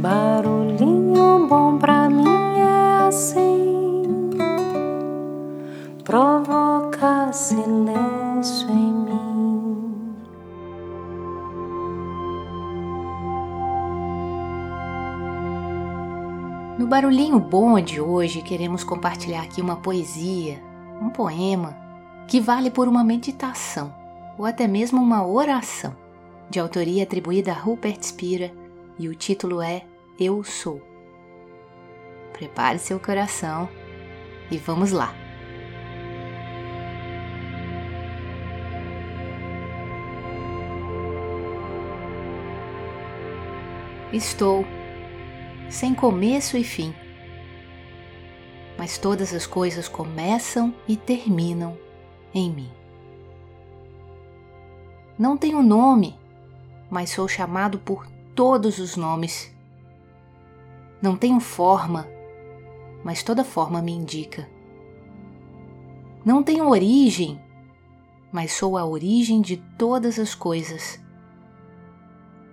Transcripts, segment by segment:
Barulhinho bom pra mim é assim, provoca silêncio em mim. No barulhinho bom de hoje, queremos compartilhar aqui uma poesia, um poema, que vale por uma meditação ou até mesmo uma oração, de autoria atribuída a Rupert Spira, e o título é Eu Sou. Prepare seu coração e vamos lá! Estou sem começo e fim, mas todas as coisas começam e terminam em mim. Não tenho nome, mas sou chamado por todos os nomes. Não tenho forma, mas toda forma me indica. Não tenho origem, mas sou a origem de todas as coisas.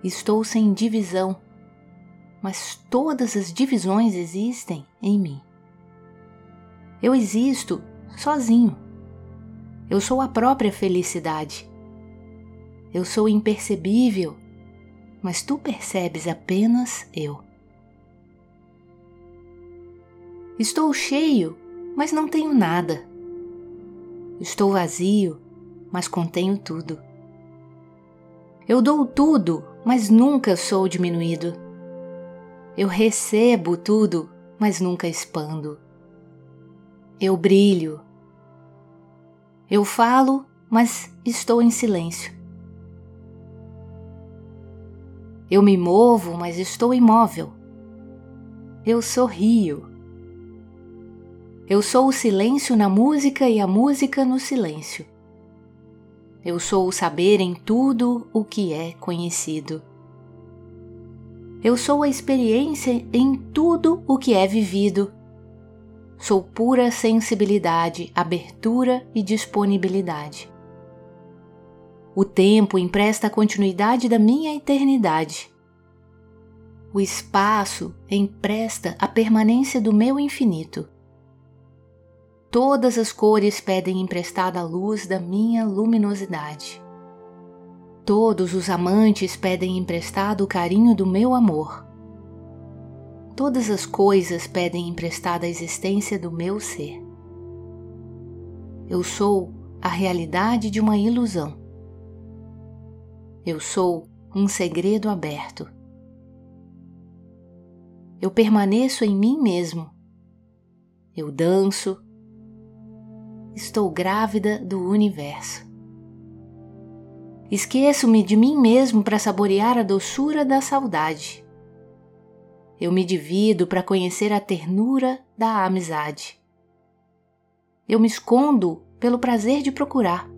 Estou sem divisão, mas todas as divisões existem em mim. Eu existo sozinho. Eu sou a própria felicidade. Eu sou impercebível, mas tu percebes apenas eu. Estou cheio, mas não tenho nada. Estou vazio, mas contenho tudo. Eu dou tudo, mas nunca sou diminuído. Eu recebo tudo, mas nunca expando. Eu brilho. Eu falo, mas estou em silêncio. Eu me movo, mas estou imóvel. Eu sorrio. Eu sou o silêncio na música e a música no silêncio. Eu sou o saber em tudo o que é conhecido. Eu sou a experiência em tudo o que é vivido. Sou pura sensibilidade, abertura e disponibilidade. O tempo empresta a continuidade da minha eternidade. O espaço empresta a permanência do meu infinito. Todas as cores pedem emprestada a luz da minha luminosidade. Todos os amantes pedem emprestado o carinho do meu amor. Todas as coisas pedem emprestada a existência do meu ser. Eu sou a realidade de uma ilusão. Eu sou um segredo aberto. Eu permaneço em mim mesmo. Eu danço. Estou grávida do universo. Esqueço-me de mim mesmo para saborear a doçura da saudade. Eu me divido para conhecer a ternura da amizade. Eu me escondo pelo prazer de procurar.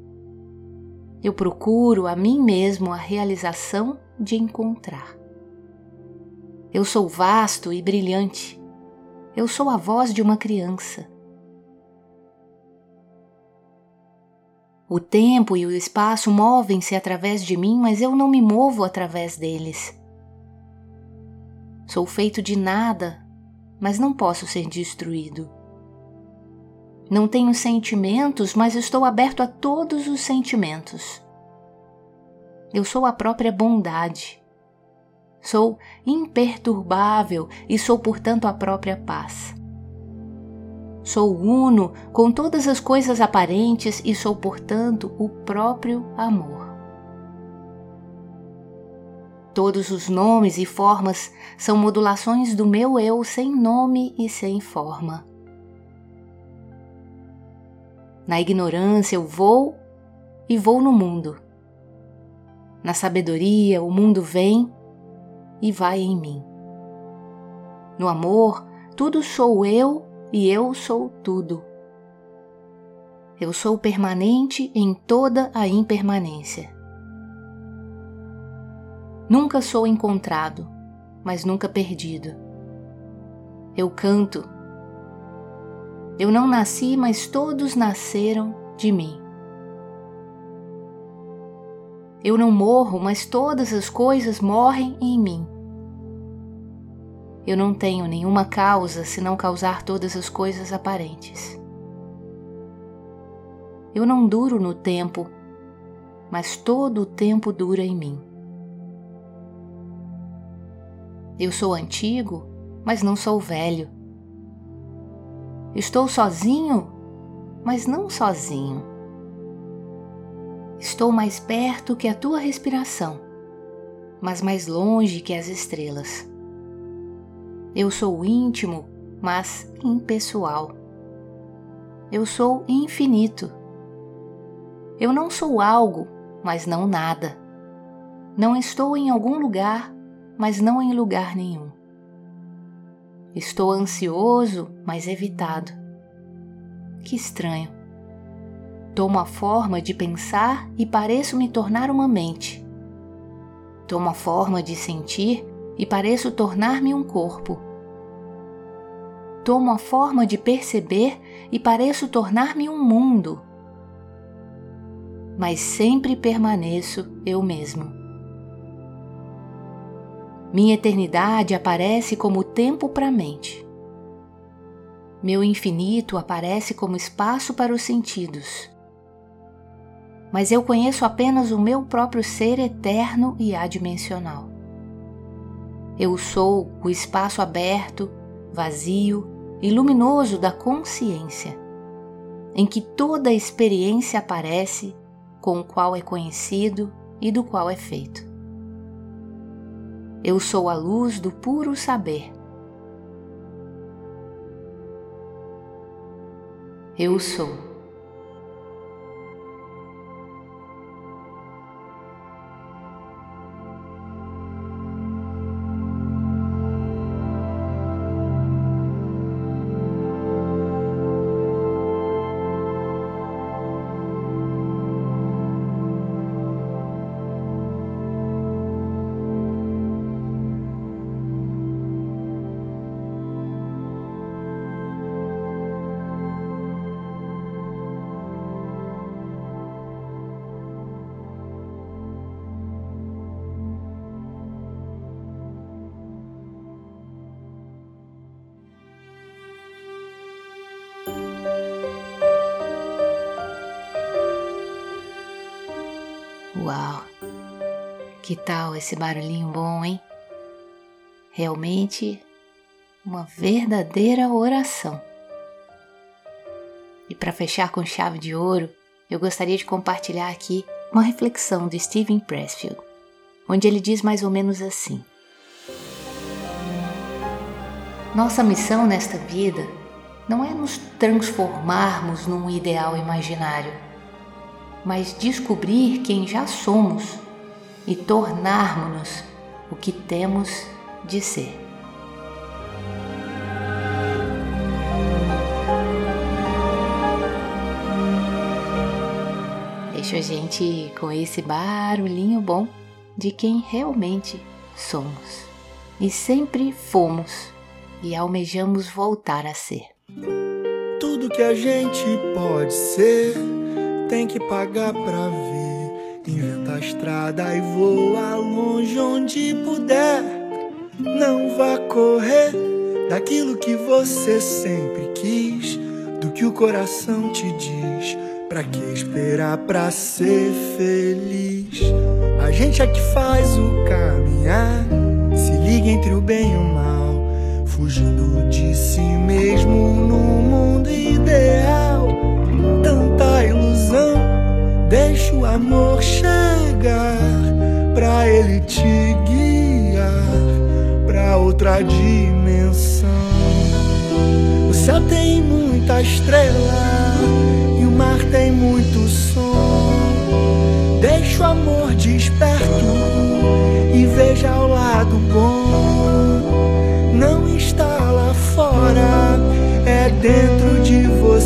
Eu procuro a mim mesmo a realização de encontrar. Eu sou vasto e brilhante. Eu sou a voz de uma criança. O tempo e o espaço movem-se através de mim, mas eu não me movo através deles. Sou feito de nada, mas não posso ser destruído. Não tenho sentimentos, mas estou aberto a todos os sentimentos. Eu sou a própria bondade. Sou imperturbável e sou, portanto, a própria paz. Sou uno com todas as coisas aparentes e sou, portanto, o próprio amor. Todos os nomes e formas são modulações do meu eu sem nome e sem forma. Na ignorância eu vou e vou no mundo. Na sabedoria o mundo vem e vai em mim. No amor, tudo sou eu e eu sou tudo. Eu sou permanente em toda a impermanência. Nunca sou encontrado, mas nunca perdido. Eu canto eu não nasci, mas todos nasceram de mim. Eu não morro, mas todas as coisas morrem em mim. Eu não tenho nenhuma causa senão causar todas as coisas aparentes. Eu não duro no tempo, mas todo o tempo dura em mim. Eu sou antigo, mas não sou velho. Estou sozinho, mas não sozinho. Estou mais perto que a tua respiração, mas mais longe que as estrelas. Eu sou íntimo, mas impessoal. Eu sou infinito. Eu não sou algo, mas não nada. Não estou em algum lugar, mas não em lugar nenhum. Estou ansioso, mas evitado. Que estranho. Tomo a forma de pensar e pareço me tornar uma mente. Tomo a forma de sentir e pareço tornar-me um corpo. Tomo a forma de perceber e pareço tornar-me um mundo. Mas sempre permaneço eu mesmo. Minha eternidade aparece como tempo para a mente. Meu infinito aparece como espaço para os sentidos. Mas eu conheço apenas o meu próprio ser eterno e adimensional. Eu sou o espaço aberto, vazio e luminoso da consciência, em que toda experiência aparece com o qual é conhecido e do qual é feito. Eu sou a luz do puro saber. Eu sou. Uau! Que tal esse barulhinho bom, hein? Realmente uma verdadeira oração. E para fechar com chave de ouro, eu gostaria de compartilhar aqui uma reflexão de Steven Pressfield, onde ele diz mais ou menos assim: Nossa missão nesta vida não é nos transformarmos num ideal imaginário mas descobrir quem já somos e tornarmos-nos o que temos de ser. Deixa a gente com esse barulhinho bom de quem realmente somos e sempre fomos e almejamos voltar a ser. Tudo que a gente pode ser tem que pagar pra ver. Inventa a estrada e voa longe onde puder. Não vá correr daquilo que você sempre quis, do que o coração te diz. Pra que esperar pra ser feliz? A gente é que faz o caminhar, se liga entre o bem e o mal, fugindo de si mesmo no mundo ideal. Deixa o amor chegar pra ele te guiar pra outra dimensão. O céu tem muita estrela e o mar tem muito som. Deixa o amor desperto e veja o lado bom. Não está lá fora, é dentro de você